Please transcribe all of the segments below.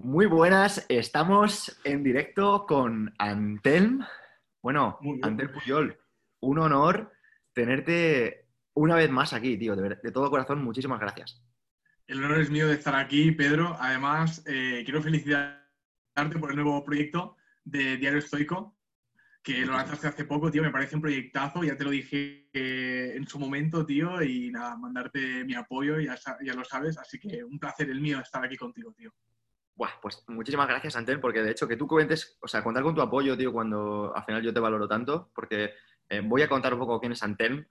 Muy buenas, estamos en directo con Antelm. Bueno, Antel Puyol, un honor tenerte una vez más aquí, tío. De, todo corazón, muchísimas gracias. El honor es mío de estar aquí, Pedro. Además, eh, quiero felicitarte por el nuevo proyecto de Diario Estoico, que lo lanzaste hace poco, tío. Me parece un proyectazo, ya te lo dije eh, en su momento, tío. Y nada, mandarte mi apoyo, ya, ya lo sabes. Así que un placer el mío estar aquí contigo, tío. Buah, pues muchísimas gracias, Antel, porque de hecho que tú comentes, o sea, contar con tu apoyo, tío, cuando al final yo te valoro tanto, porque eh, voy a contar un poco quién es Antel.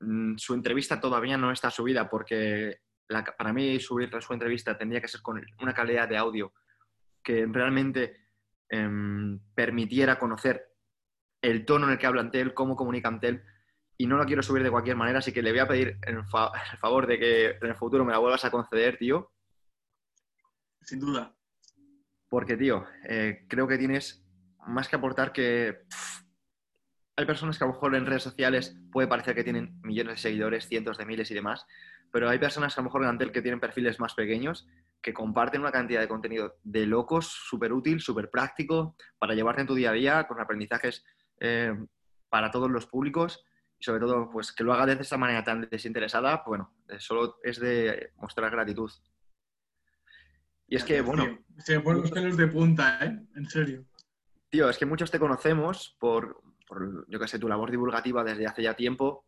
Mm, su entrevista todavía no está subida porque para mí subir su entrevista tendría que ser con una calidad de audio que realmente em, permitiera conocer el tono en el que habla Antel, cómo comunica Antel, y no la quiero subir de cualquier manera, así que le voy a pedir el favor de que en el futuro me la vuelvas a conceder, tío. Sin duda. Porque, tío, eh, creo que tienes más que aportar que hay personas que a lo mejor en redes sociales puede parecer que tienen millones de seguidores, cientos de miles y demás, pero hay personas que a lo mejor en Antel que tienen perfiles más pequeños que comparten una cantidad de contenido de locos, súper útil, súper práctico, para llevarte en tu día a día, con aprendizajes eh, para todos los públicos y sobre todo, pues que lo haga de esa manera tan desinteresada, bueno, solo es de mostrar gratitud. Y es que, bueno... Se me ponen los pelos de punta, ¿eh? En serio. Tío, es que muchos te conocemos por, yo qué sé, tu labor divulgativa desde hace ya tiempo.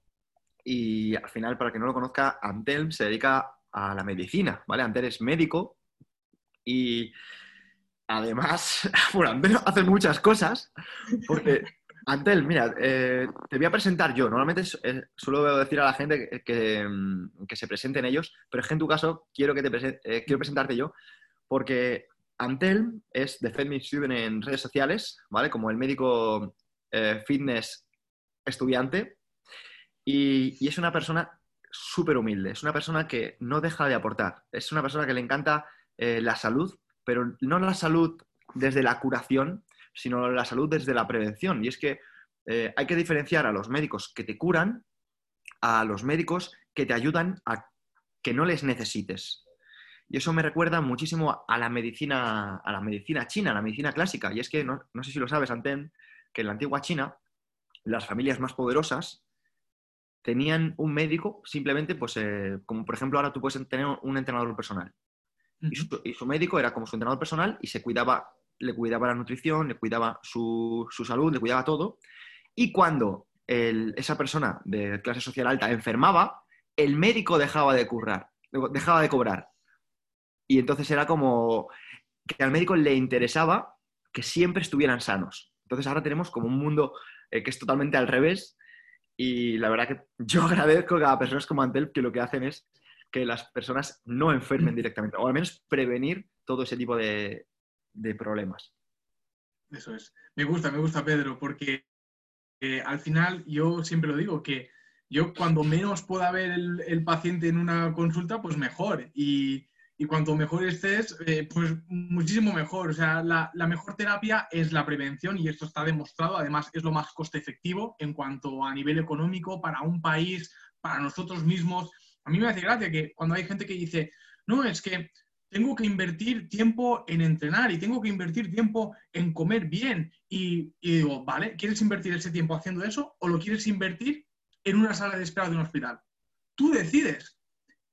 Y al final, para que no lo conozca, Antel se dedica a la medicina, ¿vale? Antel es médico y además, bueno, Antel hace muchas cosas porque... Antel, mira, eh, te voy a presentar yo. Normalmente eh, suelo decir a la gente que, que, se presenten ellos, pero es que en tu caso quiero, que te eh, quiero presentarte yo porque Antel es de Fed Student en redes sociales, ¿vale? Como el médico eh, fitness estudiante. Y, es una persona súper humilde, es una persona que no deja de aportar, es una persona que le encanta eh, la salud, pero no la salud desde la curación, sino la salud desde la prevención. Y es que eh, hay que diferenciar a los médicos que te curan a los médicos que te ayudan a que no les necesites. Y eso me recuerda muchísimo a la medicina, a la medicina china, a la medicina clásica. Y es que, no, sé si lo sabes, Anten, que en la antigua China, las familias más poderosas tenían un médico simplemente, pues, eh, como por ejemplo ahora tú puedes tener un entrenador personal. y, su, médico era como su entrenador personal y se cuidaba, le cuidaba la nutrición, le cuidaba su, salud, le cuidaba todo. Y cuando esa persona de clase social alta enfermaba, el médico dejaba de currar, dejaba de cobrar. Y entonces era como que al médico le interesaba que siempre estuvieran sanos. Entonces ahora tenemos como un mundo eh, que es totalmente al revés y la verdad que yo agradezco a personas como Antel que lo que hacen es que las personas no enfermen directamente, o al menos prevenir todo ese tipo de, problemas. Eso es. Me gusta, me gusta, Pedro, porque eh, al final yo siempre lo digo, que yo cuando menos pueda ver el, el paciente en una consulta, pues mejor. Y, y cuanto mejor estés, eh, pues muchísimo mejor. O sea, la, mejor terapia es la prevención y esto está demostrado. Además, es lo más coste efectivo en cuanto a nivel económico para un país, para nosotros mismos. A mí me hace gracia que cuando hay gente que dice, no, es que tengo que invertir tiempo en entrenar y tengo que invertir tiempo en comer bien. Y, y digo, vale, ¿quieres invertir ese tiempo haciendo eso o lo quieres invertir en una sala de espera de un hospital? Tú decides.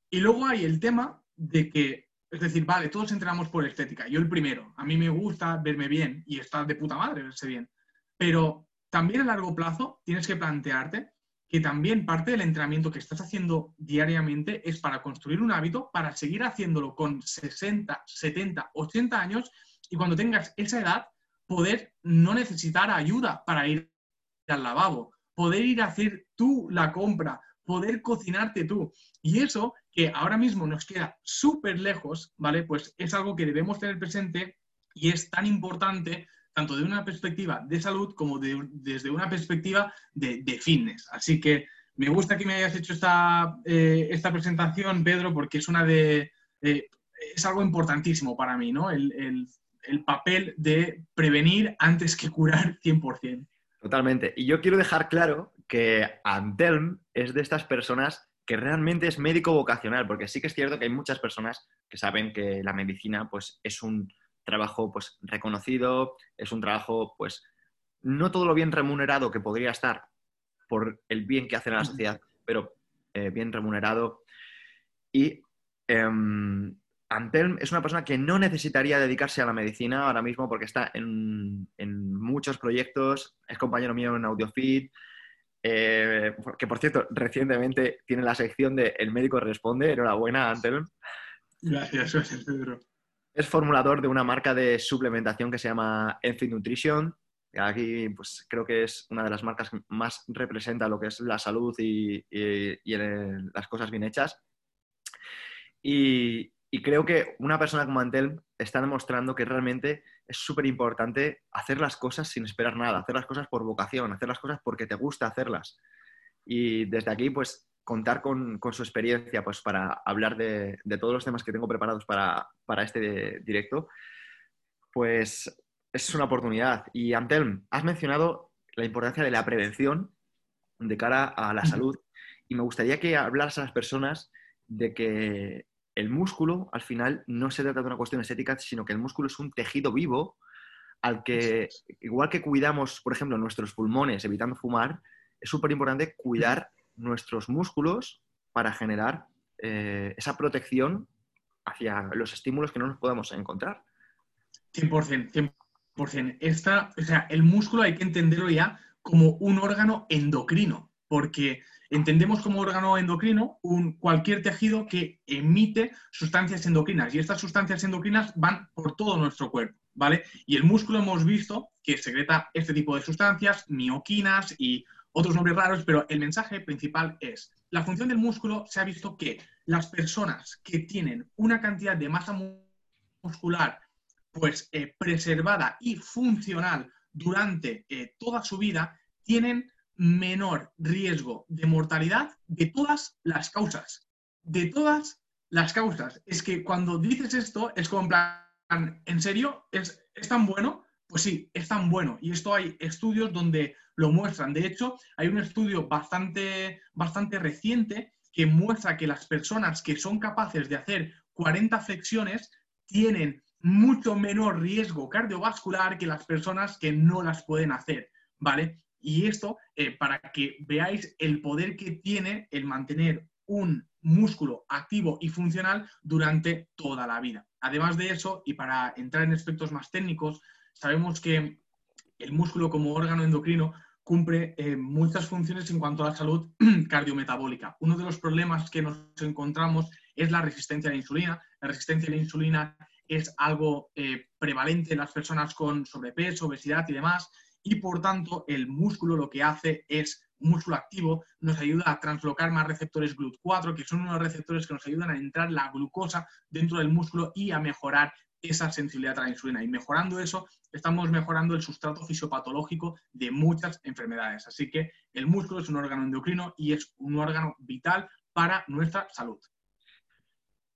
Y luego hay el tema de que, es decir, vale, todos entrenamos por estética, yo el primero, a mí me gusta verme bien y estar de puta madre verse bien, pero también a largo plazo tienes que plantearte que también parte del entrenamiento que estás haciendo diariamente es para construir un hábito, para seguir haciéndolo con 60, 70, 80 años y cuando tengas esa edad, poder no necesitar ayuda para ir al lavabo, poder ir a hacer tú la compra, poder cocinarte tú. Y eso, que ahora mismo nos queda súper lejos, ¿vale? Pues es algo que debemos tener presente y es tan importante tanto de una perspectiva de salud como desde una perspectiva de, fitness. Así que me gusta que me hayas hecho esta, eh, esta presentación, Pedro, porque es una de... Eh, es algo importantísimo para mí, ¿no? El, el papel de prevenir antes que curar 100%. Totalmente. Y yo quiero dejar claro que Antelm es de estas personas que realmente es médico vocacional, porque sí que es cierto que hay muchas personas que saben que la medicina pues, es un trabajo pues reconocido, es un trabajo pues no todo lo bien remunerado que podría estar por el bien que hace a la sociedad, pero eh, bien remunerado. Y em, Antelm es una persona que no necesitaría dedicarse a la medicina ahora mismo porque está en, muchos proyectos, es compañero mío en AudioFit, eh, que por cierto, recientemente tiene la sección de El médico responde, enhorabuena Antelm. Gracias, gracias Pedro. Es formulador de una marca de suplementación que se llama Enfit Nutrition. Aquí pues, creo que es una de las marcas que más representa lo que es la salud y, las cosas bien hechas. Y, creo que una persona como Antelm está demostrando que realmente es súper importante hacer las cosas sin esperar nada, hacer las cosas por vocación, hacer las cosas porque te gusta hacerlas. Y desde aquí, pues contar con, su experiencia pues, para hablar de, todos los temas que tengo preparados para, este directo, pues es una oportunidad. Y Antelm, has mencionado la importancia de la prevención de cara a la salud y me gustaría que hablaras a las personas de que el músculo al final no se trata de una cuestión estética, sino que el músculo es un tejido vivo al que, igual que cuidamos, por ejemplo, nuestros pulmones evitando fumar, es súper importante cuidar nuestros músculos para generar eh, esa protección hacia los estímulos que no nos podamos encontrar. 100%, 100%. Esta, o sea, el músculo hay que entenderlo ya como un órgano endocrino, porque entendemos como órgano endocrino un, cualquier tejido que emite sustancias endocrinas y estas sustancias endocrinas van por todo nuestro cuerpo, ¿vale? Y el músculo hemos visto que secreta este tipo de sustancias, mioquinas y otros nombres raros, pero el mensaje principal es, la función del músculo se ha visto que las personas que tienen una cantidad de masa muscular pues eh, preservada y funcional durante eh, toda su vida tienen menor riesgo de mortalidad de todas las causas. De todas las causas. Es que cuando dices esto es como en plan, ¿en serio? ¿Es, es tan bueno? Pues sí, es tan bueno. Y esto hay estudios donde lo muestran. De hecho, hay un estudio bastante, bastante reciente que muestra que las personas que son capaces de hacer 40 flexiones tienen mucho menor riesgo cardiovascular que las personas que no las pueden hacer, ¿vale? Y esto, eh, para que veáis el poder que tiene el mantener un músculo activo y funcional durante toda la vida. Además de eso, y para entrar en aspectos más técnicos, sabemos que el músculo como órgano endocrino cumple eh, muchas funciones en cuanto a la salud cardiometabólica. Uno de los problemas que nos encontramos es la resistencia a la insulina. La resistencia a la insulina es algo eh, prevalente en las personas con sobrepeso, obesidad y demás, y por tanto el músculo lo que hace es músculo activo, nos ayuda a translocar más receptores GLUT4, que son unos receptores que nos ayudan a entrar la glucosa dentro del músculo y a mejorar esa sensibilidad a la insulina. Y mejorando eso, estamos mejorando el sustrato fisiopatológico de muchas enfermedades. Así que el músculo es un órgano endocrino y es un órgano vital para nuestra salud.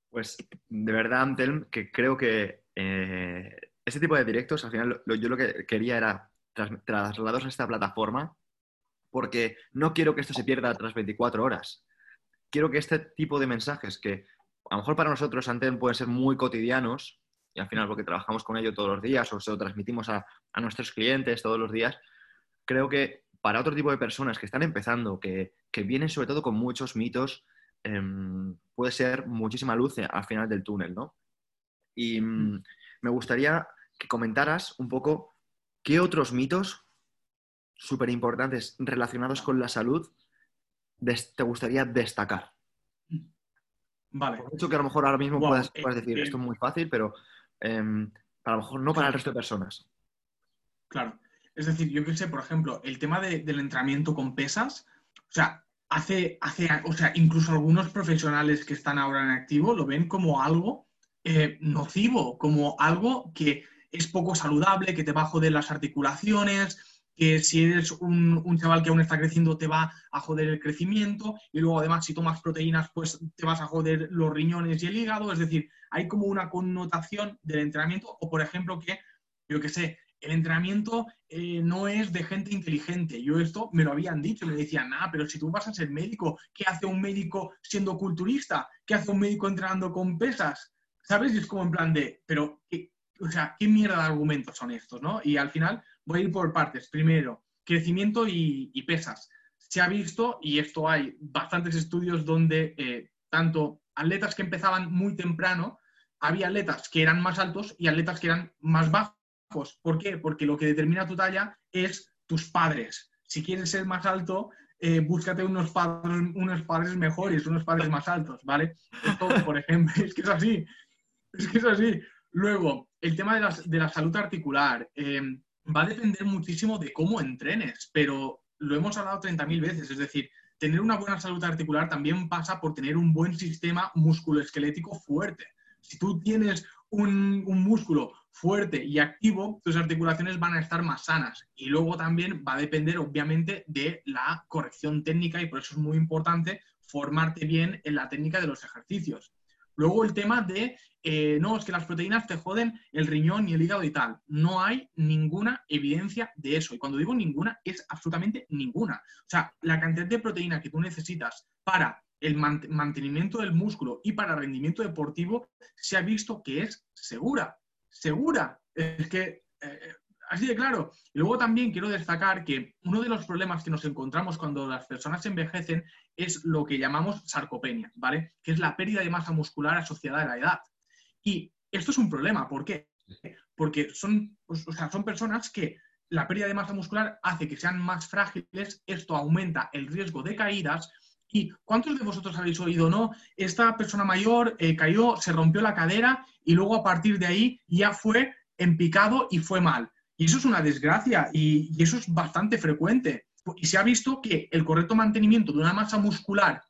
Pues de verdad, Antelm, que creo que eh, este tipo de directos, al final yo lo que quería era trasladarlos a esta plataforma porque no quiero que esto se pierda tras 24 horas. Quiero que este tipo de mensajes que a lo mejor para nosotros, Antelm, pueden ser muy cotidianos, y al final porque trabajamos con ello todos los días o se lo transmitimos a, nuestros clientes todos los días, creo que para otro tipo de personas que están empezando, que, vienen sobre todo con muchos mitos, em, puede ser muchísima luz al final del túnel, ¿no? Y mm, me gustaría que comentaras un poco qué otros mitos súper importantes relacionados con la salud te gustaría destacar. Vale. Por mucho que a lo mejor ahora mismo puedas, eh, decir, esto es muy fácil, pero Em, a lo mejor no para el resto de personas. Claro. Es decir, yo que sé, por ejemplo, el tema del entrenamiento con pesas, o sea, hace, hace, o sea, incluso algunos profesionales que están ahora en activo lo ven como algo eh, nocivo, como algo que es poco saludable, que te va a joder las articulaciones, que si eres un, chaval que aún está creciendo te va a joder el crecimiento y luego además si tomas proteínas pues te vas a joder los riñones y el hígado, es decir, hay como una connotación del entrenamiento o por ejemplo que, yo qué sé, el entrenamiento eh, no es de gente inteligente. Yo esto me lo habían dicho, me decían, ah, pero si tú vas a ser médico, ¿qué hace un médico siendo culturista? ¿Qué hace un médico entrenando con pesas? ¿Sabes? Y es como en plan de, pero o sea, ¿qué mierda de argumentos son estos, no? Y al final voy a ir por partes. Primero, crecimiento y, pesas. Se ha visto, y esto hay bastantes estudios donde eh, tanto atletas que empezaban muy temprano, había atletas que eran más altos y atletas que eran más bajos. ¿Por qué? Porque lo que determina tu talla es tus padres. Si quieres ser más alto, eh, búscate unos padres, unos padres mejores, unos padres más altos, ¿vale? Por ejemplo, es que es así. Es que es así. Luego, el tema de la, salud articular eh, va a depender muchísimo de cómo entrenes, pero lo hemos hablado 30.000 veces, es decir, tener una buena salud articular también pasa por tener un buen sistema musculoesquelético fuerte. Si tú tienes un, un, músculo fuerte y activo, tus articulaciones van a estar más sanas. Y luego también va a depender, obviamente, de la corrección técnica y por eso es muy importante formarte bien en la técnica de los ejercicios. Luego el tema de, eh, no, es que las proteínas te joden el riñón y el hígado y tal. No hay ninguna evidencia de eso. Y cuando digo ninguna, es absolutamente ninguna. O sea, la cantidad de proteína que tú necesitas para el mantenimiento del músculo y para rendimiento deportivo se ha visto que es segura. Segura. Es que eh, Así de claro. Y luego también quiero destacar que uno de los problemas que nos encontramos cuando las personas envejecen es lo que llamamos sarcopenia, ¿vale? Que es la pérdida de masa muscular asociada a la edad. Y esto es un problema. ¿Por qué? Porque son, pues, son personas que la pérdida de masa muscular hace que sean más frágiles, esto aumenta el riesgo de caídas. ¿Y cuántos de vosotros habéis oído, no? Esta persona mayor eh, cayó, se rompió la cadera y luego a partir de ahí ya fue en picado y fue mal. Y eso es una desgracia y, eso es bastante frecuente. Y se ha visto que el correcto mantenimiento de una masa muscular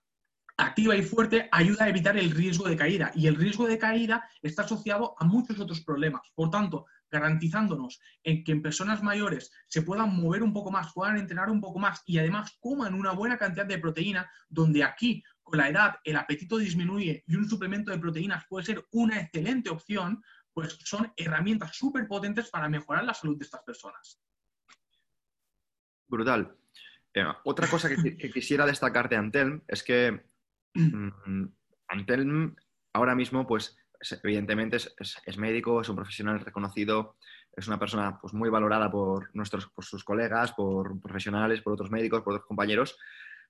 activa y fuerte ayuda a evitar el riesgo de caída. Y el riesgo de caída está asociado a muchos otros problemas. Por tanto, garantizándonos en que en personas mayores se puedan mover un poco más, puedan entrenar un poco más y además coman una buena cantidad de proteína, donde aquí con la edad el apetito disminuye y un suplemento de proteínas puede ser una excelente opción, pues son herramientas súper potentes para mejorar la salud de estas personas. Brutal. Eh, otra cosa que, quisiera destacar de Antelm es que mm, Antelm ahora mismo, pues evidentemente es, médico, es un profesional reconocido, es una persona pues, muy valorada por, nuestros, por sus colegas, por profesionales, por otros médicos, por otros compañeros.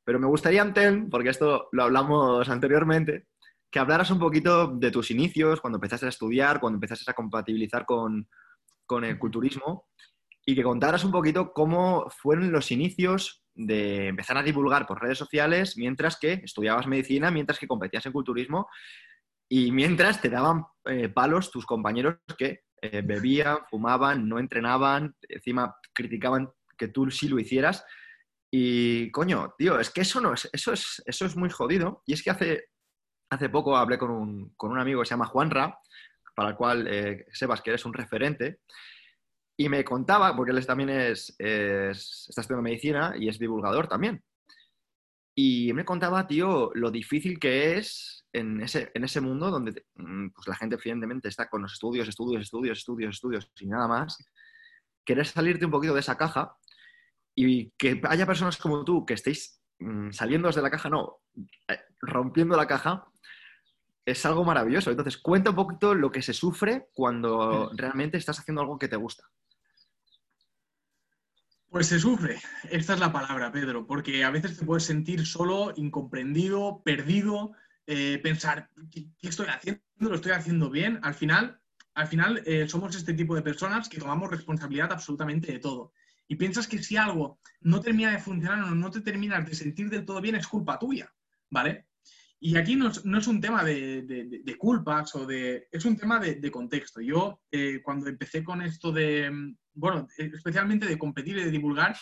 Pero me gustaría, Antelm, porque esto lo hablamos anteriormente, que hablaras un poquito de tus inicios, cuando empezaste a estudiar, cuando empezaste a compatibilizar con, el culturismo y que contaras un poquito cómo fueron los inicios de empezar a divulgar por redes sociales mientras que estudiabas medicina, mientras que competías en culturismo y mientras te daban eh, palos tus compañeros que eh, bebían, fumaban, no entrenaban, encima criticaban que tú sí lo hicieras. Y coño, tío, es que eso no es, eso es, eso es muy jodido. Y es que hace Hace poco hablé con un, amigo que se llama Juanra, para el cual eh, sepas que eres un referente, y me contaba, porque él también es, está estudiando medicina y es divulgador también. Y me contaba, tío, lo difícil que es en ese, en ese mundo donde mm, pues, la gente evidentemente está con los estudios, estudios, estudios, estudios, estudios y nada más. Querer salirte un poquito de esa caja y que haya personas como tú que estéis mm, saliendo desde la caja, no, eh, rompiendo la caja, es algo maravilloso. Entonces, cuenta un poquito lo que se sufre cuando realmente estás haciendo algo que te gusta. Pues se sufre, esta es la palabra, Pedro, porque a veces te puedes sentir solo, incomprendido, perdido, eh, pensar, ¿qué, estoy haciendo? ¿Lo estoy haciendo bien? Al final, al final eh, somos este tipo de personas que tomamos responsabilidad absolutamente de todo. Y piensas que si algo no termina de funcionar o no te terminas de sentir del todo bien, es culpa tuya, ¿vale? Y aquí no es, un tema de, culpas o de... es un tema de, contexto. Yo eh, cuando empecé con esto de, bueno, especialmente de competir y de divulgar,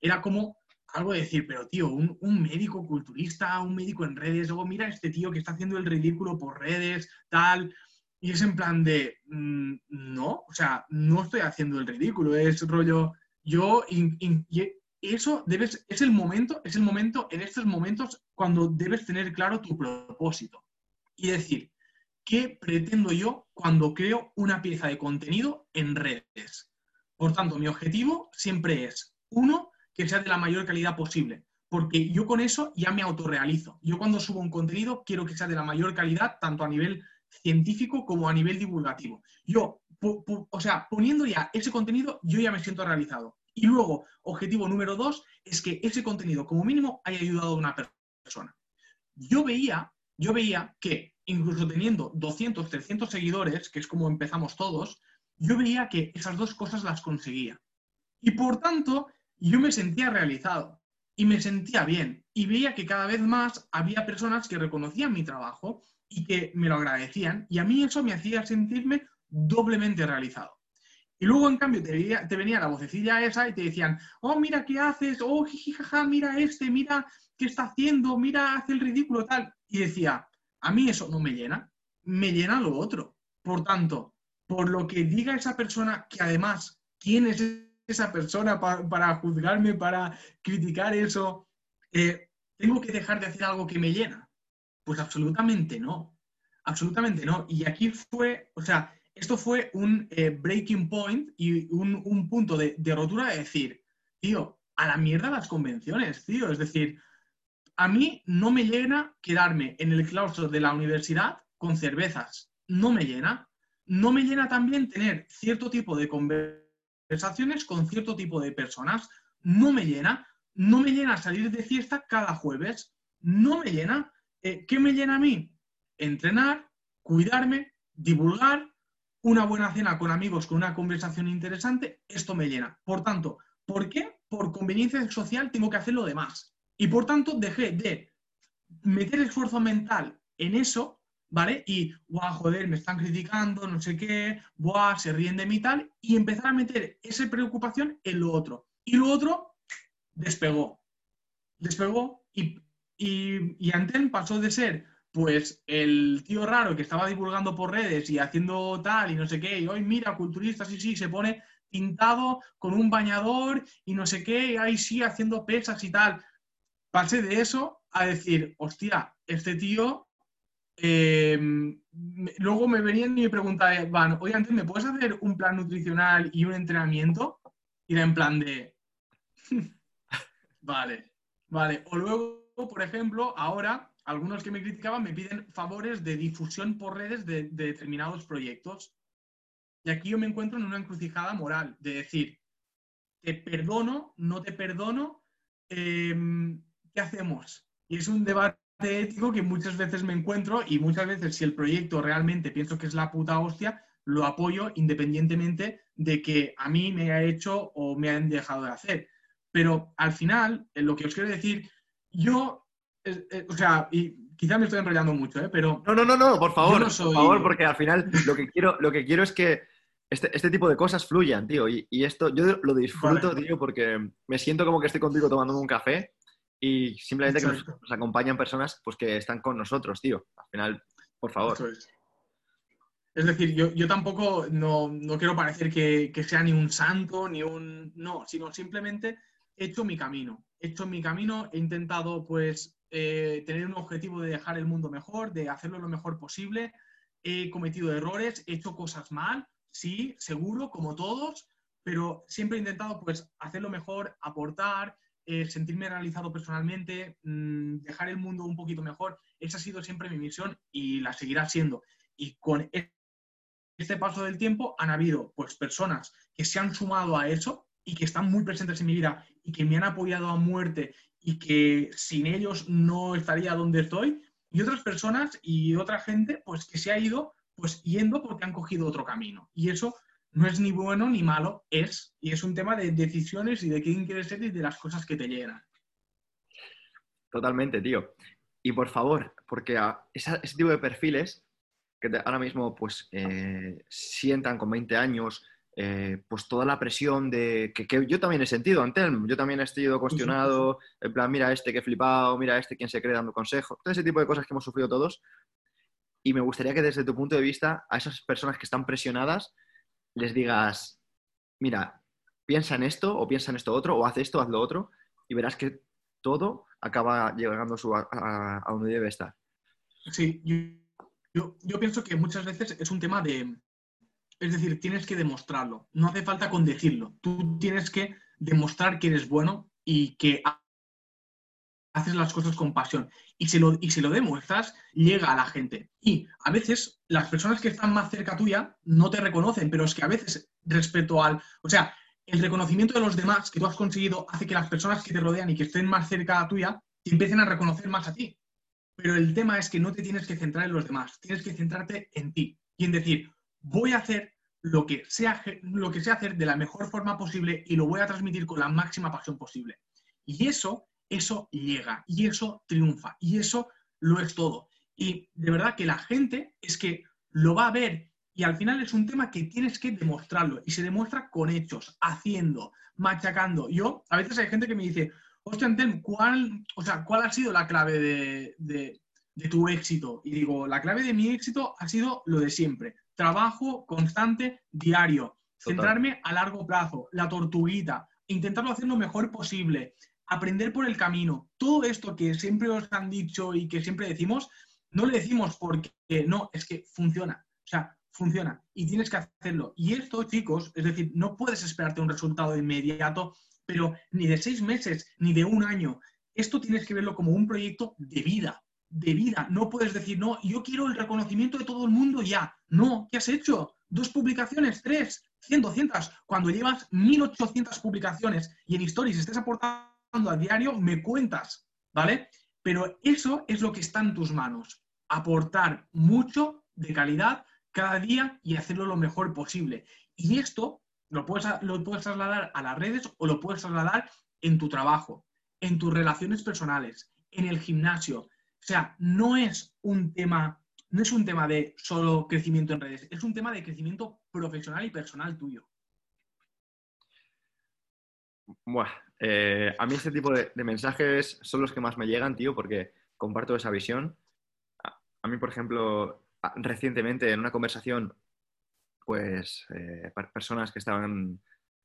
era como algo de decir, pero tío, un, médico culturista, un médico en redes, luego mira a este tío que está haciendo el ridículo por redes, tal, y es en plan de, mm, no, o sea, no estoy haciendo el ridículo, es rollo, yo, eso debes, es el momento, es el momento, en estos momentos, cuando debes tener claro tu propósito. Y decir, ¿qué pretendo yo cuando creo una pieza de contenido en redes? Por tanto, mi objetivo siempre es, uno, que sea de la mayor calidad posible, porque yo con eso ya me autorrealizo. Yo cuando subo un contenido quiero que sea de la mayor calidad, tanto a nivel científico como a nivel divulgativo. Yo o sea, poniendo ya ese contenido, yo ya me siento realizado. Y luego, objetivo número dos, es que ese contenido, como mínimo, haya ayudado a una persona. Yo veía, yo veía que incluso teniendo 200, 300 seguidores, que es como empezamos todos, yo veía que esas dos cosas las conseguía. Y por tanto, yo me sentía realizado y me sentía bien. Y veía que cada vez más había personas que reconocían mi trabajo y que me lo agradecían. Y a mí eso me hacía sentirme doblemente realizado. Y luego, en cambio, te, venía la vocecilla esa y te decían, oh, mira qué haces, oh, jijijaja, mira este, mira qué está haciendo, mira, hace el ridículo, tal. Y decía, a mí eso no me llena, me llena lo otro. Por tanto, por lo que diga esa persona, que además, ¿quién es esa persona para juzgarme, para criticar eso? Eh, ¿Tengo que dejar de hacer algo que me llena? Pues absolutamente no, absolutamente no. Y aquí fue, o sea, esto fue un eh, breaking point y un, punto de, rotura de decir, tío, a la mierda las convenciones, tío. Es decir, a mí no me llena quedarme en el claustro de la universidad con cervezas. No me llena. No me llena también tener cierto tipo de conversaciones con cierto tipo de personas. No me llena. No me llena salir de fiesta cada jueves. No me llena. Eh, ¿Qué me llena a mí? Entrenar, cuidarme, divulgar, una buena cena con amigos, con una conversación interesante, esto me llena. Por tanto, ¿por qué? Por conveniencia social tengo que hacer lo demás. Y por tanto, dejé de meter esfuerzo mental en eso, ¿vale? Y, guau, joder, me están criticando, no sé qué, guau, se ríen de mí tal, y empezar a meter esa preocupación en lo otro. Y lo otro despegó. Despegó y, y, y Anten pasó de ser pues el tío raro que estaba divulgando por redes y haciendo tal y no sé qué, y hoy mira, culturista, sí, sí, se pone pintado con un bañador y no sé qué, y ahí sí, haciendo pesas y tal. Pasé de eso a decir, hostia, este tío. Em, luego me venían y me preguntaban, van, oye, antes, ¿me puedes hacer un plan nutricional y un entrenamiento? Y era en plan de. vale, vale. O luego, por ejemplo, ahora algunos que me criticaban me piden favores de difusión por redes de, determinados proyectos. Y aquí yo me encuentro en una encrucijada moral, de decir, te perdono, no te perdono, em, ¿qué hacemos? Y es un debate ético que muchas veces me encuentro y muchas veces si el proyecto realmente pienso que es la puta hostia, lo apoyo independientemente de que a mí me haya hecho o me hayan dejado de hacer. Pero al final, lo que os quiero decir, yo eh, o sea, y quizá me estoy enrollando mucho, ¿eh? Pero. No, no, no, no, por favor, por favor, porque al final lo que quiero, lo que quiero es que este, este tipo de cosas fluyan, tío. Y, esto yo lo disfruto, tío, porque me siento como que estoy contigo tomando un café y simplemente que nos, acompañan personas pues que están con nosotros, tío. Al final, por favor. es. decir, yo, yo tampoco no, no, quiero parecer que, que sea ni un santo, ni un. No, sino simplemente he hecho mi camino. He hecho mi camino, he intentado, pues, eh, tener un objetivo de dejar el mundo mejor, de hacerlo lo mejor posible. He cometido errores, he hecho cosas mal, sí, seguro, como todos, pero siempre he intentado pues hacerlo mejor, aportar, eh, sentirme realizado personalmente, mm, dejar el mundo un poquito mejor. Esa ha sido siempre mi misión y la seguirá siendo. Y con este paso del tiempo han habido pues personas que se han sumado a eso y que están muy presentes en mi vida y que me han apoyado a muerte y que sin ellos no estaría donde estoy, y otras personas y otra gente pues que se ha ido pues yendo porque han cogido otro camino. Y eso no es ni bueno ni malo, es, y es un tema de decisiones y de quién quieres ser y de las cosas que te llenan. Totalmente, tío. Y por favor, porque ese tipo de perfiles que ahora mismo pues eh, sientan con 20 años, eh, pues toda la presión de que, yo también he sentido, Antelm, yo también he sido cuestionado, en plan, mira este que flipado, mira este quien se cree dando consejo, todo ese tipo de cosas que hemos sufrido todos. Y me gustaría que desde tu punto de vista a esas personas que están presionadas les digas, mira, piensa en esto o piensa en esto otro o haz esto, haz lo otro y verás que todo acaba llegando a, donde debe estar. Sí, yo, yo pienso que muchas veces es un tema de, es decir, tienes que demostrarlo. No hace falta con decirlo. Tú tienes que demostrar que eres bueno y que haces las cosas con pasión y se, lo, y lo demuestras, llega a la gente. Y a veces las personas que están más cerca tuya no te reconocen, pero es que a veces respecto al, o sea, el reconocimiento de los demás que tú has conseguido hace que las personas que te rodean y que estén más cerca tuya te empiecen a reconocer más a ti. Pero el tema es que no te tienes que centrar en los demás, tienes que centrarte en ti y en decir, voy a hacer lo que sea, lo que sea hacer de la mejor forma posible y lo voy a transmitir con la máxima pasión posible. Y eso eso llega y eso triunfa y eso lo es todo. Y de verdad que la gente es que lo va a ver y al final es un tema que tienes que demostrarlo y se demuestra con hechos, haciendo, machacando. Yo, a veces hay gente que me dice, hostia, ¿cuál, o sea, ¿cuál ha sido la clave de, tu éxito? Y digo, la clave de mi éxito ha sido lo de siempre. Trabajo constante, diario, centrarme a largo plazo, la tortuguita, intentarlo hacer lo mejor posible, aprender por el camino. Todo esto que siempre os han dicho y que siempre decimos, no le decimos porque no, es que funciona. O sea, funciona y tienes que hacerlo. Y esto, chicos, es decir, no puedes esperarte un resultado inmediato, pero ni de seis meses, ni de un año. Esto tienes que verlo como un proyecto de vida, de vida. No puedes decir, no, yo quiero el reconocimiento de todo el mundo ya. No, ¿qué has hecho? Dos publicaciones, tres, cien, doscientas. Cuando llevas 1800 publicaciones y en Stories estés aportando a diario, me cuentas, ¿vale? Pero eso es lo que está en tus manos, aportar mucho de calidad cada día y hacerlo lo mejor posible. Y esto lo puedes, lo puedes trasladar a las redes o lo puedes trasladar en tu trabajo, en tus relaciones personales, en el gimnasio. O sea, no es un tema, no es un tema de solo crecimiento en redes, es un tema de crecimiento profesional y personal tuyo. Buah, eh, a mí este tipo de, mensajes son los que más me llegan, tío, porque comparto esa visión. A, mí, por ejemplo, recientemente en una conversación, pues eh, personas que estaban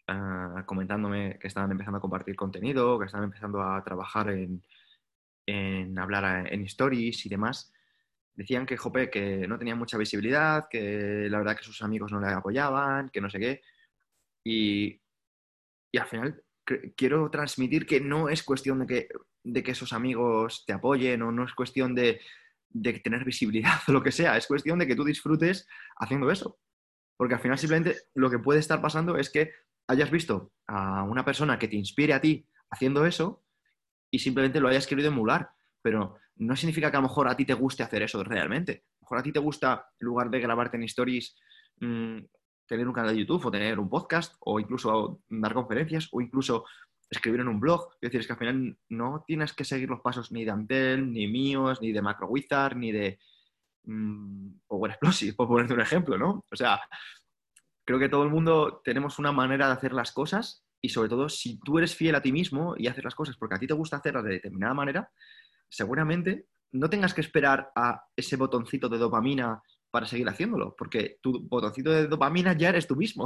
ah, comentándome que estaban empezando a compartir contenido, que estaban empezando a trabajar en, en hablar en stories y demás, decían que, jope, que no tenía mucha visibilidad, que la verdad que sus amigos no le apoyaban, que no sé qué. Y, y al final quiero transmitir que no es cuestión de que, de que esos amigos te apoyen o no es cuestión de, tener visibilidad o lo que sea, es cuestión de que tú disfrutes haciendo eso. Porque al final simplemente lo que puede estar pasando es que hayas visto a una persona que te inspire a ti haciendo eso y simplemente lo hayas querido emular. Pero no significa que a lo mejor a ti te guste hacer eso realmente. A lo mejor a ti te gusta, en lugar de grabarte en stories, mm, tener un canal de YouTube o tener un podcast o incluso dar conferencias o incluso escribir en un blog. Es decir, es que al final no tienes que seguir los pasos ni de Antel, ni míos, ni de MacroWizard, ni de mmm, Power Explosive, por ponerte un ejemplo, ¿no? O sea, creo que todo el mundo tenemos una manera de hacer las cosas y sobre todo si tú eres fiel a ti mismo y haces las cosas porque a ti te gusta hacerlas de determinada manera, seguramente no tengas que esperar a ese botoncito de dopamina para seguir haciéndolo, porque tu botoncito de dopamina ya eres tú mismo.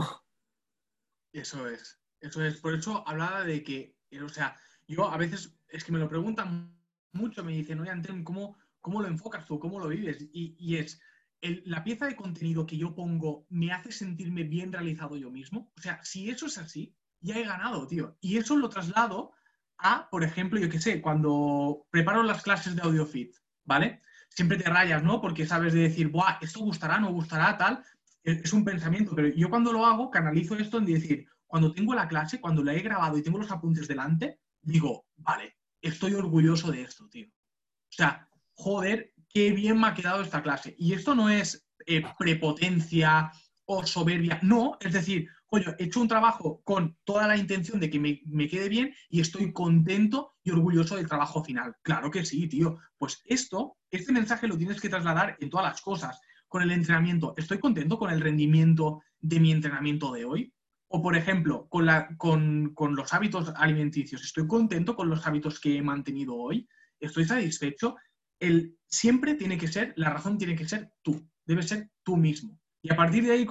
Eso es, eso es. Por eso hablaba de que, o sea, yo a veces es que me lo preguntan mucho, me dicen, oye, Anten, ¿cómo, ¿cómo lo enfocas tú? ¿Cómo lo vives? Y, es, la pieza de contenido que yo pongo me hace sentirme bien realizado yo mismo. O sea, si eso es así, ya he ganado, tío. Y eso lo traslado a, por ejemplo, yo qué sé, cuando preparo las clases de AudioFit, ¿vale? siempre te rayas, ¿no? Porque sabes de decir, Buah, esto gustará, no gustará, tal. Es un pensamiento, pero yo cuando lo hago, canalizo esto en decir, cuando tengo la clase, cuando la he grabado y tengo los apuntes delante, digo, vale, estoy orgulloso de esto, tío. O sea, joder, qué bien me ha quedado esta clase. Y esto no es eh, prepotencia o soberbia, no, es decir, coño, he hecho un trabajo con toda la intención de que me, quede bien y estoy contento y orgulloso del trabajo final. Claro que sí, tío. Pues esto, este mensaje lo tienes que trasladar en todas las cosas. Con el entrenamiento, ¿estoy contento con el rendimiento de mi entrenamiento de hoy? O, por ejemplo, con, con los hábitos alimenticios, ¿estoy contento con los hábitos que he mantenido hoy? ¿Estoy satisfecho? El, siempre tiene que ser, la razón tiene que ser tú, debe ser tú mismo. Y a partir de ahí,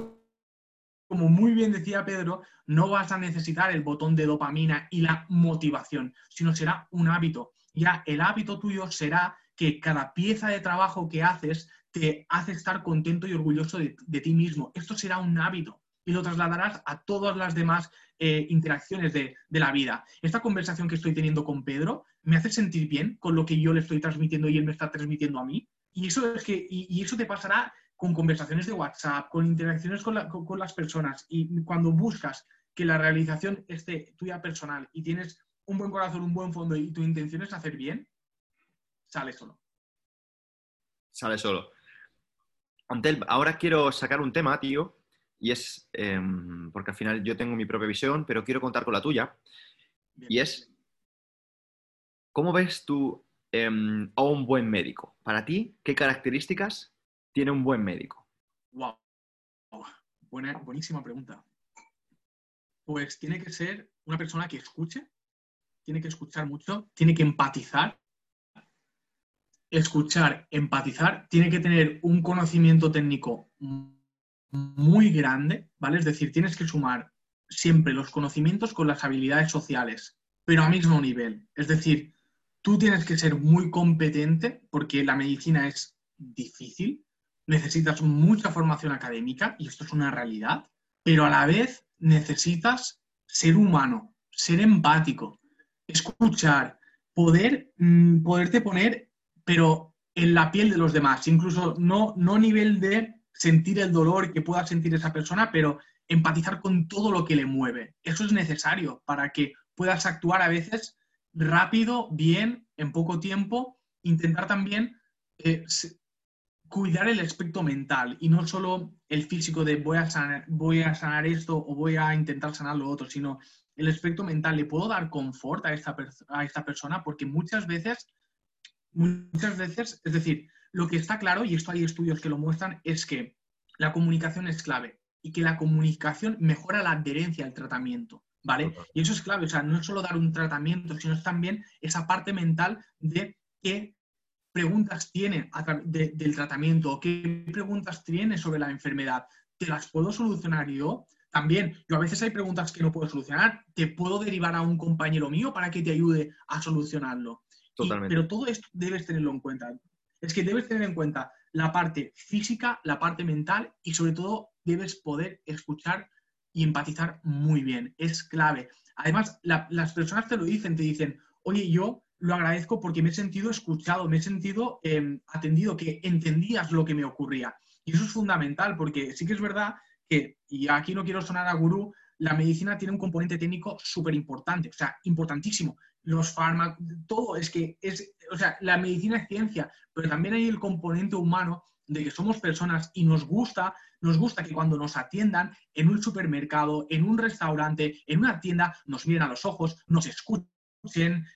como muy bien decía Pedro, no vas a necesitar el botón de dopamina y la motivación, sino será un hábito. Ya el hábito tuyo será que cada pieza de trabajo que haces te hace estar contento y orgulloso de, ti mismo. Esto será un hábito. y lo trasladarás a todas las demás eh, interacciones de, la vida. Esta conversación que estoy teniendo con Pedro me hace sentir bien con lo que yo le estoy transmitiendo y él me está transmitiendo a mí. Y eso, es que, y, eso te pasará con conversaciones de WhatsApp, con interacciones con, con las personas. Y cuando buscas que la realización esté tuya personal y tienes un buen corazón, un buen fondo y tu intención es hacer bien, sale solo. Sale solo. Antel, ahora quiero sacar un tema, tío, y es, em, porque al final yo tengo mi propia visión, pero quiero contar con la tuya, y es, ¿cómo ves tú em, a un buen médico? Para ti, ¿qué características tiene un buen médico? Wow. Buena, buenísima pregunta. Pues tiene que ser una persona que escuche, tiene que escuchar mucho, tiene que empatizar. Escuchar, empatizar, tiene que tener un conocimiento técnico muy grande, ¿vale? Es decir, tienes que sumar siempre los conocimientos con las habilidades sociales, pero a mismo nivel. Es decir, tú tienes que ser muy competente porque la medicina es difícil, necesitas mucha formación académica y esto es una realidad, pero a la vez necesitas ser humano, ser empático, escuchar, poder, mm, poderte poner, pero en la piel de los demás, incluso no, no nivel de sentir el dolor que pueda sentir esa persona, pero empatizar con todo lo que le mueve. Eso es necesario para que puedas actuar a veces rápido, bien, en poco tiempo, intentar también eh, cuidar el aspecto mental y no solo el físico de voy a, sanar, voy a sanar esto o voy a intentar sanar lo otro, sino el aspecto mental, ¿le puedo dar confort a esta, a esta persona? Porque muchas veces, muchas veces, es decir, lo que está claro, y esto hay estudios que lo muestran, es que la comunicación es clave y que la comunicación mejora la adherencia al tratamiento, ¿vale? Y eso es clave, o sea, no es solo dar un tratamiento, sino es también esa parte mental de qué preguntas tiene del tratamiento o qué preguntas tiene sobre la enfermedad. ¿Te las puedo solucionar yo? También, yo a veces hay preguntas que no puedo solucionar, te puedo derivar a un compañero mío para que te ayude a solucionarlo. Totalmente. pero todo esto debes tenerlo en cuenta. Es que debes tener en cuenta la parte física, la parte mental y sobre todo debes poder escuchar y empatizar muy bien. Es clave. Además, las personas te lo dicen, te dicen, oye, yo lo agradezco porque me he sentido escuchado, me he sentido em, atendido, que entendías lo que me ocurría. Y eso es fundamental porque sí que es verdad que, y aquí no quiero sonar a gurú, la medicina tiene un componente técnico súper importante, o sea, importantísimo. Los fármacos, todo es que es, o sea, la medicina es ciencia, pero también hay el componente humano de que somos personas y nos gusta, nos gusta que cuando nos atiendan en un supermercado, en un restaurante, en una tienda, nos miren a los ojos, nos escuchen,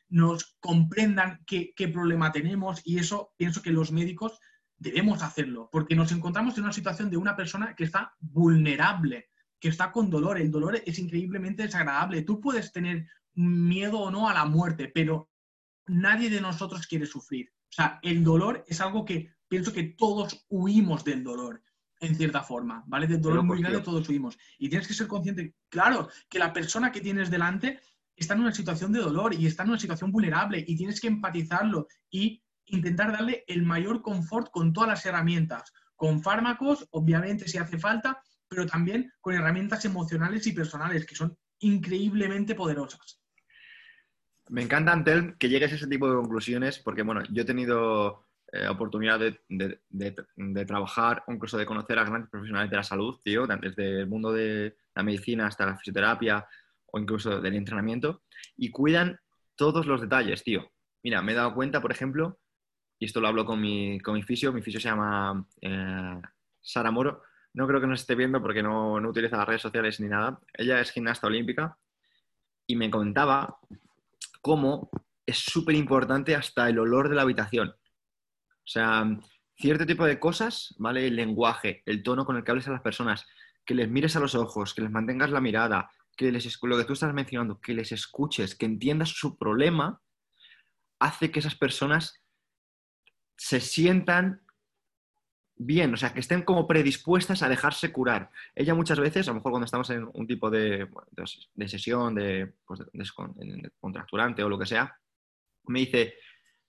nos comprendan qué, qué problema tenemos y eso pienso que los médicos debemos hacerlo, porque nos encontramos en una situación de una persona que está vulnerable, que está con dolor. El dolor es increíblemente desagradable. Tú puedes tener miedo o no a la muerte, pero nadie de nosotros quiere sufrir. O sea, el dolor es algo que pienso que todos huimos del dolor, en cierta forma, ¿vale? Del dolor muy grande todos huimos. Y tienes que ser consciente, claro, que la persona que tienes delante está en una situación de dolor y está en una situación vulnerable y tienes que empatizarlo y intentar darle el mayor confort con todas las herramientas, con fármacos, obviamente si hace falta, pero también con herramientas emocionales y personales que son increíblemente poderosas. Me encanta, Antel, que llegues a ese tipo de conclusiones, porque bueno, yo he tenido eh, oportunidad de, trabajar o incluso de conocer a grandes profesionales de la salud, tío, desde el mundo de la medicina hasta la fisioterapia o incluso del entrenamiento, y cuidan todos los detalles, tío. Mira, me he dado cuenta, por ejemplo, y esto lo hablo con mi, con mi fisio, mi fisio se llama eh, Sara Moro, no creo que nos esté viendo porque no, no utiliza las redes sociales ni nada, ella es gimnasta olímpica y me contaba cómo es súper importante hasta el olor de la habitación. O sea, cierto tipo de cosas, ¿vale? El lenguaje, el tono con el que hables a las personas, que les mires a los ojos, que les mantengas la mirada, que les, lo que tú estás mencionando, que les escuches, que entiendas su problema, hace que esas personas se sientan bien, o sea, que estén como predispuestas a dejarse curar. Ella muchas veces, a lo mejor cuando estamos en un tipo de, sesión, de, pues, contracturante o lo que sea, me dice,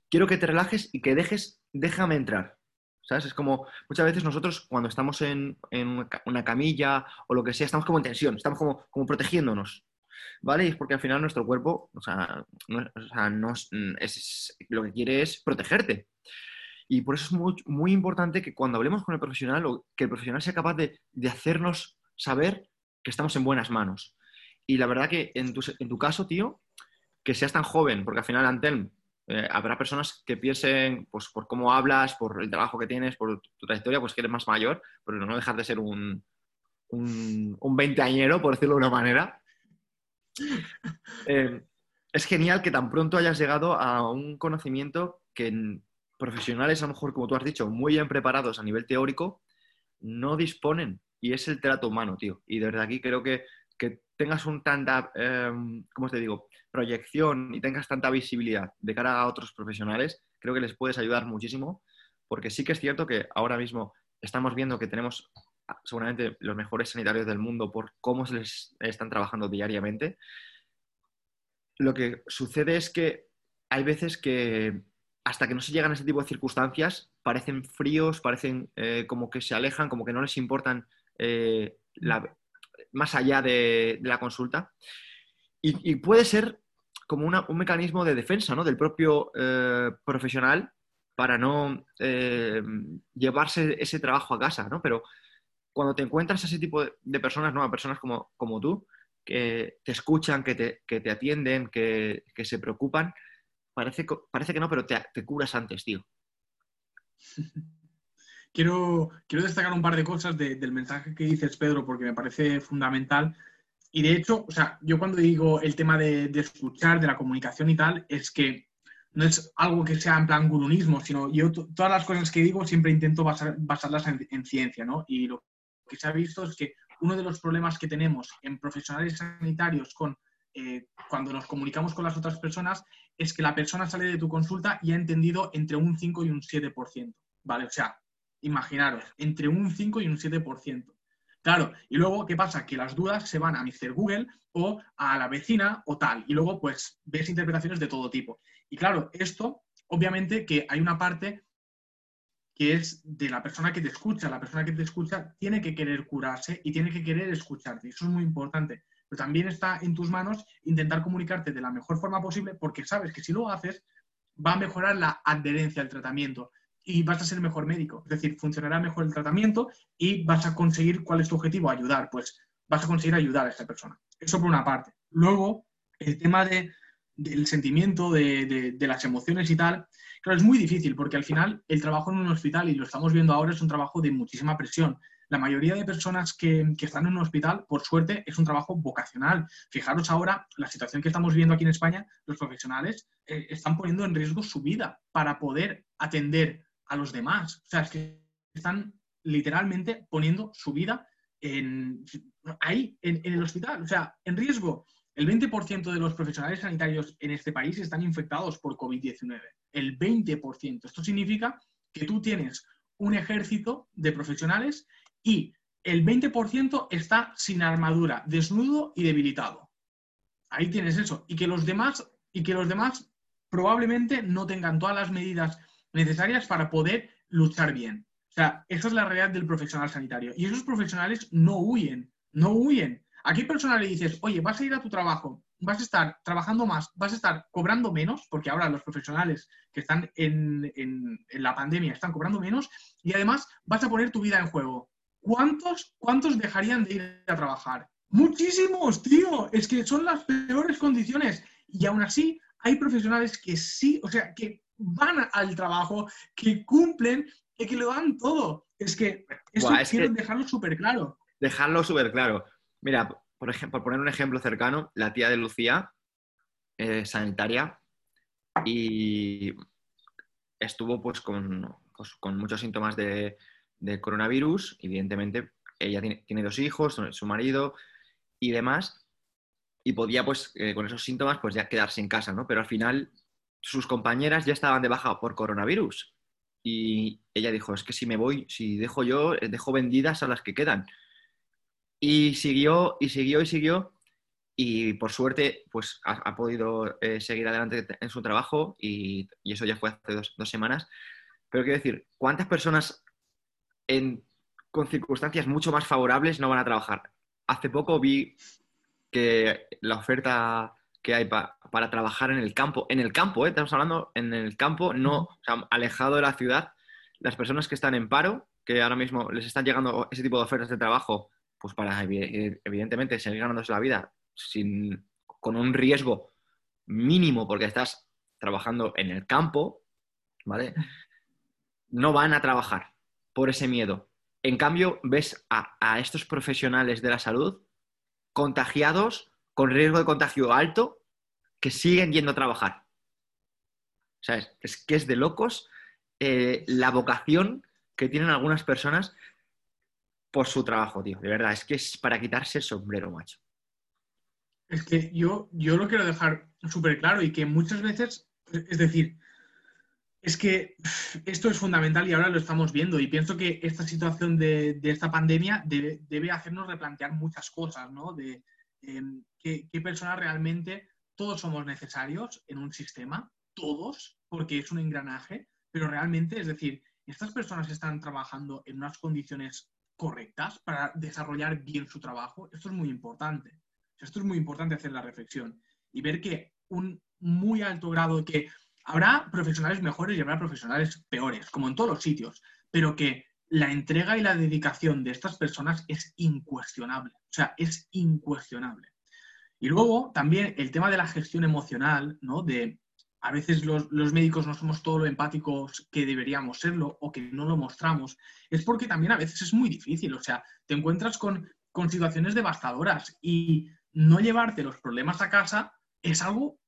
quiero que te relajes y que dejes, déjame entrar. ¿Sabes? Es como muchas veces nosotros cuando estamos en, una camilla o lo que sea, estamos como en tensión, estamos como, como protegiéndonos. ¿Vale? Y es porque al final nuestro cuerpo, o sea, no, es, lo que quiere es protegerte. Y por eso es muy, muy, importante que cuando hablemos con el profesional, o que el profesional sea capaz de, de hacernos saber que estamos en buenas manos. Y la verdad que en tu, en tu caso, tío, que seas tan joven, porque al final, Antelm, eh, habrá personas que piensen, pues por cómo hablas, por el trabajo que tienes, por tu trayectoria, pues que eres más mayor, pero no dejar de ser un, un, un veinteañero, por decirlo de una manera. Eh, es genial que tan pronto hayas llegado a un conocimiento que profesionales, a lo mejor, como tú has dicho, muy bien preparados a nivel teórico, no disponen. Y es el trato humano, tío. Y desde aquí creo que, que tengas un tanta, em, ¿cómo te digo?, proyección y tengas tanta visibilidad de cara a otros profesionales, creo que les puedes ayudar muchísimo, porque sí que es cierto que ahora mismo estamos viendo que tenemos ah, seguramente los mejores sanitarios del mundo por cómo se les están trabajando diariamente. Lo que sucede es que hay veces que hasta que no se llegan a ese tipo de circunstancias, parecen fríos, parecen eh, como que se alejan, como que no les importan eh, más allá de, la consulta. y, puede ser como un mecanismo de defensa ¿no? del propio eh, profesional para no eh, llevarse ese trabajo a casa, ¿no? Pero cuando te encuentras a ese tipo de, personas, ¿no? A personas como, tú, que te escuchan, que te, atienden, que, que, se preocupan, parece, parece que no, pero te, te curas antes, tío. Quiero, quiero destacar un par de cosas del mensaje que dices, Pedro, porque me parece fundamental y de hecho, o sea, yo cuando digo el tema de, escuchar, de la comunicación y tal, es que no es algo que sea en plan gurunismo, sino yo todas las cosas que digo siempre intento basarlas en, ciencia, ¿no? Y lo que se ha visto es que uno de los problemas que tenemos en profesionales sanitarios con, eh, cuando nos comunicamos con las otras personas es que la persona sale de tu consulta y ha entendido entre un 5 y un 7%, ¿vale? O sea, imaginaros, entre un 5 y un 7%. Claro, y luego, ¿qué pasa? Que las dudas se van a Mr. Google o a la vecina o tal, y luego pues ves interpretaciones de todo tipo. Y claro, esto, obviamente que hay una parte que es de la persona que te escucha. La persona que te escucha tiene que querer curarse y tiene que querer escucharte. Eso es muy importante. Pero también está en tus manos intentar comunicarte de la mejor forma posible porque sabes que si lo haces va a mejorar la adherencia al tratamiento y vas a ser mejor médico. Es decir, funcionará mejor el tratamiento y vas a conseguir cuál es tu objetivo, ayudar. Pues vas a conseguir ayudar a esa persona. Eso por una parte. Luego, el tema de, del sentimiento, de, de, las emociones y tal, claro, es muy difícil porque al final el trabajo en un hospital, y lo estamos viendo ahora, es un trabajo de muchísima presión. La mayoría de personas que, que, están en un hospital, por suerte, es un trabajo vocacional. Fijaros ahora la situación que estamos viendo aquí en España, los profesionales eh, están poniendo en riesgo su vida para poder atender a los demás. O sea, es que están literalmente poniendo su vida en, ahí, en, el hospital, o sea, en riesgo. El 20% de los profesionales sanitarios en este país están infectados por COVID-19. El 20%. Esto significa que tú tienes un ejército de profesionales y el 20% está sin armadura, desnudo y debilitado. Ahí tienes eso. Y que los demás, y que los demás probablemente no tengan todas las medidas necesarias para poder luchar bien. O sea, esa es la realidad del profesional sanitario. Y esos profesionales no huyen, no huyen. ¿A qué persona le dices, oye, vas a ir a tu trabajo, vas a estar trabajando más, vas a estar cobrando menos, porque ahora los profesionales que están en, en, la pandemia están cobrando menos, y además vas a poner tu vida en juego? ¿Cuántos, ¿Cuántos dejarían de ir a trabajar? Muchísimos, tío. Es que son las peores condiciones. Y aún así, hay profesionales que sí, o sea, que van al trabajo, que cumplen y que lo dan todo. Es que eso quiero dejarlo súper claro. Dejarlo súper claro. Mira, por ejemplo, por poner un ejemplo cercano, la tía de Lucía, eh, sanitaria, y estuvo pues con, pues, con muchos síntomas de, coronavirus. Evidentemente, ella tiene, dos hijos, su marido y demás, y podía pues eh, con esos síntomas pues ya quedarse en casa, ¿no? Pero al final sus compañeras ya estaban de baja por coronavirus. Y ella dijo, es que si me voy, si dejo yo, eh, dejo vendidas a las que quedan. Y siguió, y siguió, y siguió. Y por suerte, pues ha, podido eh, seguir adelante en su trabajo y, eso ya fue hace dos, semanas. Pero quiero decir, ¿cuántas personas con circunstancias mucho más favorables no van a trabajar? Hace poco vi que la oferta que hay para trabajar en el campo, en el campo, ¿eh? estamos hablando en el campo, no, alejado de la ciudad, las personas que están en paro, que ahora mismo les están llegando ese tipo de ofertas de trabajo, pues para evidentemente seguir ganándose la vida sin, con un riesgo mínimo porque estás trabajando en el campo, ¿vale? No van a trabajar por ese miedo. En cambio, ves a, estos profesionales de la salud contagiados, con riesgo de contagio alto, que siguen yendo a trabajar. ¿Sabes? Es que es de locos eh, la vocación que tienen algunas personas por su trabajo, tío. De verdad, es que es para quitarse el sombrero, macho. Es que yo, yo lo quiero dejar súper claro y que muchas veces, es decir, es que esto es fundamental y ahora lo estamos viendo y pienso que esta situación de, esta pandemia debe, hacernos replantear muchas cosas, ¿no? De em, qué, personas realmente todos somos necesarios en un sistema, todos, porque es un engranaje, pero realmente, es decir, estas personas están trabajando en unas condiciones correctas para desarrollar bien su trabajo. Esto es muy importante. Esto es muy importante hacer la reflexión y ver que un muy alto grado que Habrá profesionales mejores y habrá profesionales peores, como en todos los sitios, pero que la entrega y la dedicación de estas personas es incuestionable. O sea, es incuestionable. Y luego también el tema de la gestión emocional, ¿no? De a veces los, médicos no somos todo lo empáticos que deberíamos serlo o que no lo mostramos, es porque también a veces es muy difícil. O sea, te encuentras con, con situaciones devastadoras y no llevarte los problemas a casa es algo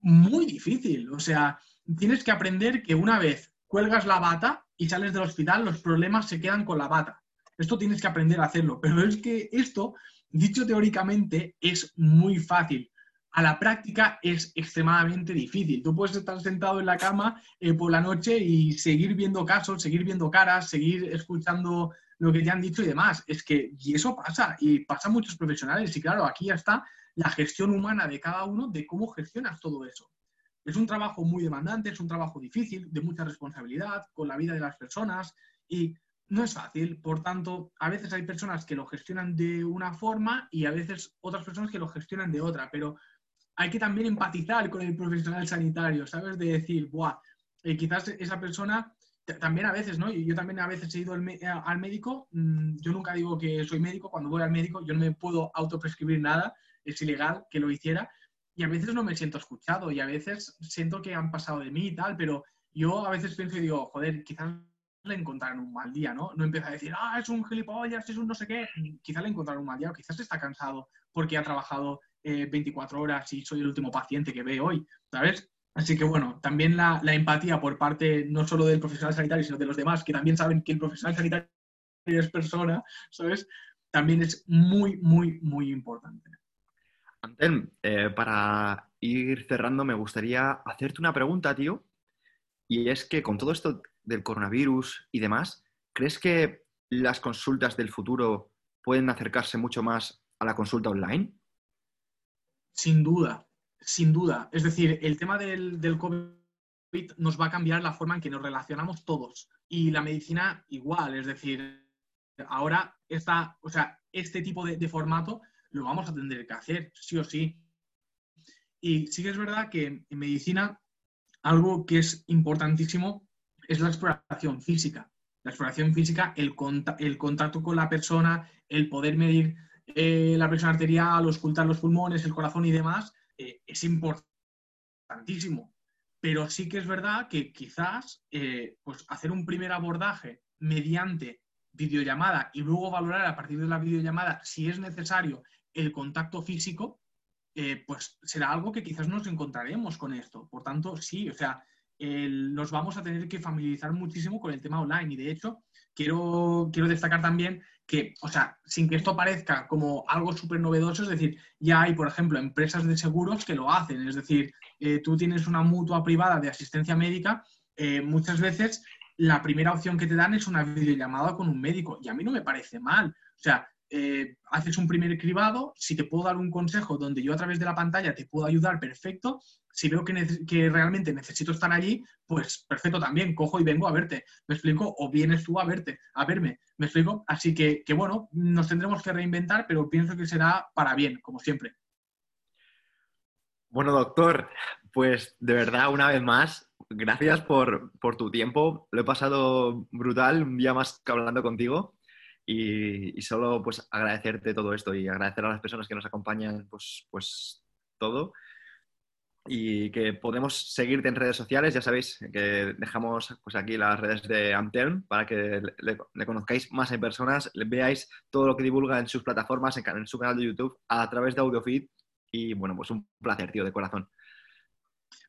muy difícil. O sea, tienes que aprender que una vez cuelgas la bata y sales del hospital, los problemas se quedan con la bata. Esto tienes que aprender a hacerlo. Pero es que esto, dicho teóricamente, es muy fácil. A la práctica es extremadamente difícil. Tú puedes estar sentado en la cama eh, por la noche y seguir viendo casos, seguir viendo caras, seguir escuchando lo que te han dicho y demás. Es que, y eso pasa, y pasa a muchos profesionales. Y claro, aquí ya está la gestión humana de cada uno, de cómo gestionas todo eso. Es un trabajo muy demandante, es un trabajo difícil, de mucha responsabilidad, con la vida de las personas y no es fácil. Por tanto, a veces hay personas que lo gestionan de una forma y a veces otras personas que lo gestionan de otra, pero hay que también empatizar con el profesional sanitario, ¿sabes? De decir, Buah, eh, quizás esa persona también a veces, ¿no? Yo también a veces he ido al, al, médico, mm, yo nunca digo que soy médico, cuando voy al médico yo no me puedo autoprescribir nada, es ilegal que lo hiciera, y a veces no me siento escuchado, y a veces siento que han pasado de mí y tal, pero yo a veces pienso y digo, joder, quizás le encontraron un mal día, ¿no? No empieza a decir, ah, es un gilipollas, es un no sé qué. Quizás le encontraron un mal día, o quizás está cansado porque ha trabajado 24 eh, horas y soy el último paciente que ve hoy, ¿sabes? Así que bueno, también la, empatía por parte no solo del profesional sanitario, sino de los demás, que también saben que el profesional sanitario es persona, ¿sabes? También es muy, muy, muy importante. Antel, eh, para ir cerrando, me gustaría hacerte una pregunta, tío. Y es que con todo esto del coronavirus y demás, ¿crees que las consultas del futuro pueden acercarse mucho más a la consulta online? Sin duda, sin duda. Es decir, el tema del, COVID nos va a cambiar la forma en que nos relacionamos todos. Y la medicina igual, es decir, ahora está, o sea, este tipo de formato lo vamos a tener que hacer, sí o sí. Y sí que es verdad que en medicina algo que es importantísimo es la exploración física. La exploración física, el, el contacto con la persona, el poder medir eh, la presión arterial, ocultar los pulmones, el corazón y demás, eh, es importantísimo. Pero sí que es verdad que quizás eh, pues hacer un primer abordaje mediante videollamada y luego valorar a partir de la videollamada si es necesario el contacto físico, pues será algo que quizás nos encontraremos con esto. Por tanto, sí, o sea, nos vamos a tener que familiarizar muchísimo con el tema online. Y de hecho, quiero, quiero destacar también que, o sea, sin que esto parezca como algo súper novedoso, es decir, ya hay, por ejemplo, empresas de seguros que lo hacen. Es decir, eh, tú tienes una mutua privada de asistencia médica, eh, muchas veces la primera opción que te dan es una videollamada con un médico. Y a mí no me parece mal. O sea, eh, haces un primer cribado, si te puedo dar un consejo donde yo a través de la pantalla te puedo ayudar, perfecto. Si veo que, realmente necesito estar allí, pues perfecto también, cojo y vengo a verte, ¿me explico? O vienes tú a verte, a verme, ¿me explico? Así que, que bueno, nos tendremos que reinventar, pero pienso que será para bien, como siempre. Bueno, doctor, pues de verdad, una vez más, gracias por, tu tiempo. Lo he pasado brutal, un día más que hablando contigo. Y, solo pues agradecerte todo esto y agradecer a las personas que nos acompañan pues, pues todo. Y que podemos seguirte en redes sociales. Ya sabéis que dejamos pues, aquí las redes de Antelm para que le, conozcáis más en personas, le veáis todo lo que divulga en sus plataformas, en, en su canal de YouTube, a través de AudioFeed. Y bueno, pues un placer, tío, de corazón.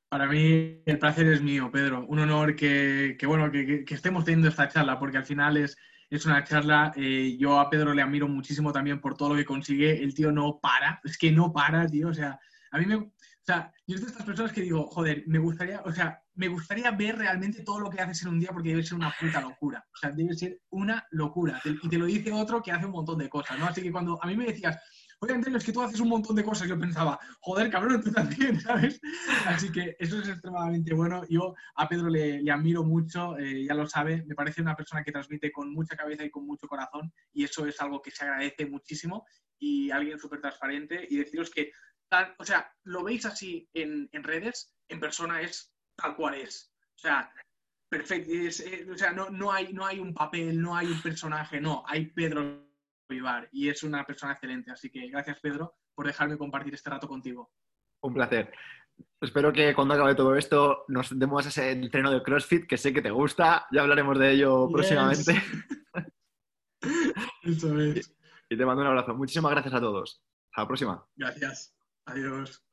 Para mí el placer es mío, Pedro. Un honor que, bueno, que, estemos teniendo esta charla, porque al final es, es una charla. Eh, yo a Pedro le admiro muchísimo también por todo lo que consigue. El tío no para, es que no para, tío. O sea, a mí me. O sea, yo soy de estas personas que digo, joder, me gustaría, o sea, me gustaría ver realmente todo lo que haces en un día porque debe ser una puta locura. O sea, debe ser una locura. Y te lo dice otro que hace un montón de cosas, ¿no? Así que cuando a mí me decías, oye, Antonio, es que tú haces un montón de cosas. Yo pensaba, joder, cabrón, tú también, ¿sabes? Así que eso es extremadamente bueno. Yo a Pedro le, admiro mucho, eh, ya lo sabe, me parece una persona que transmite con mucha cabeza y con mucho corazón y eso es algo que se agradece muchísimo y alguien súper transparente y deciros que, o sea, lo veis así en, redes, en persona es tal cual es. O sea, perfecto. Eh, o sea, no, no, hay, no hay un papel, no hay un personaje, no, hay Pedro y es una persona excelente. Así que gracias, Pedro, por dejarme compartir este rato contigo. Un placer. Espero que cuando acabe todo esto nos demos ese entreno de CrossFit que sé que te gusta. Ya hablaremos de ello próximamente. Eso es. Y te mando un abrazo. Muchísimas gracias a todos. Hasta la próxima. Gracias. Adiós.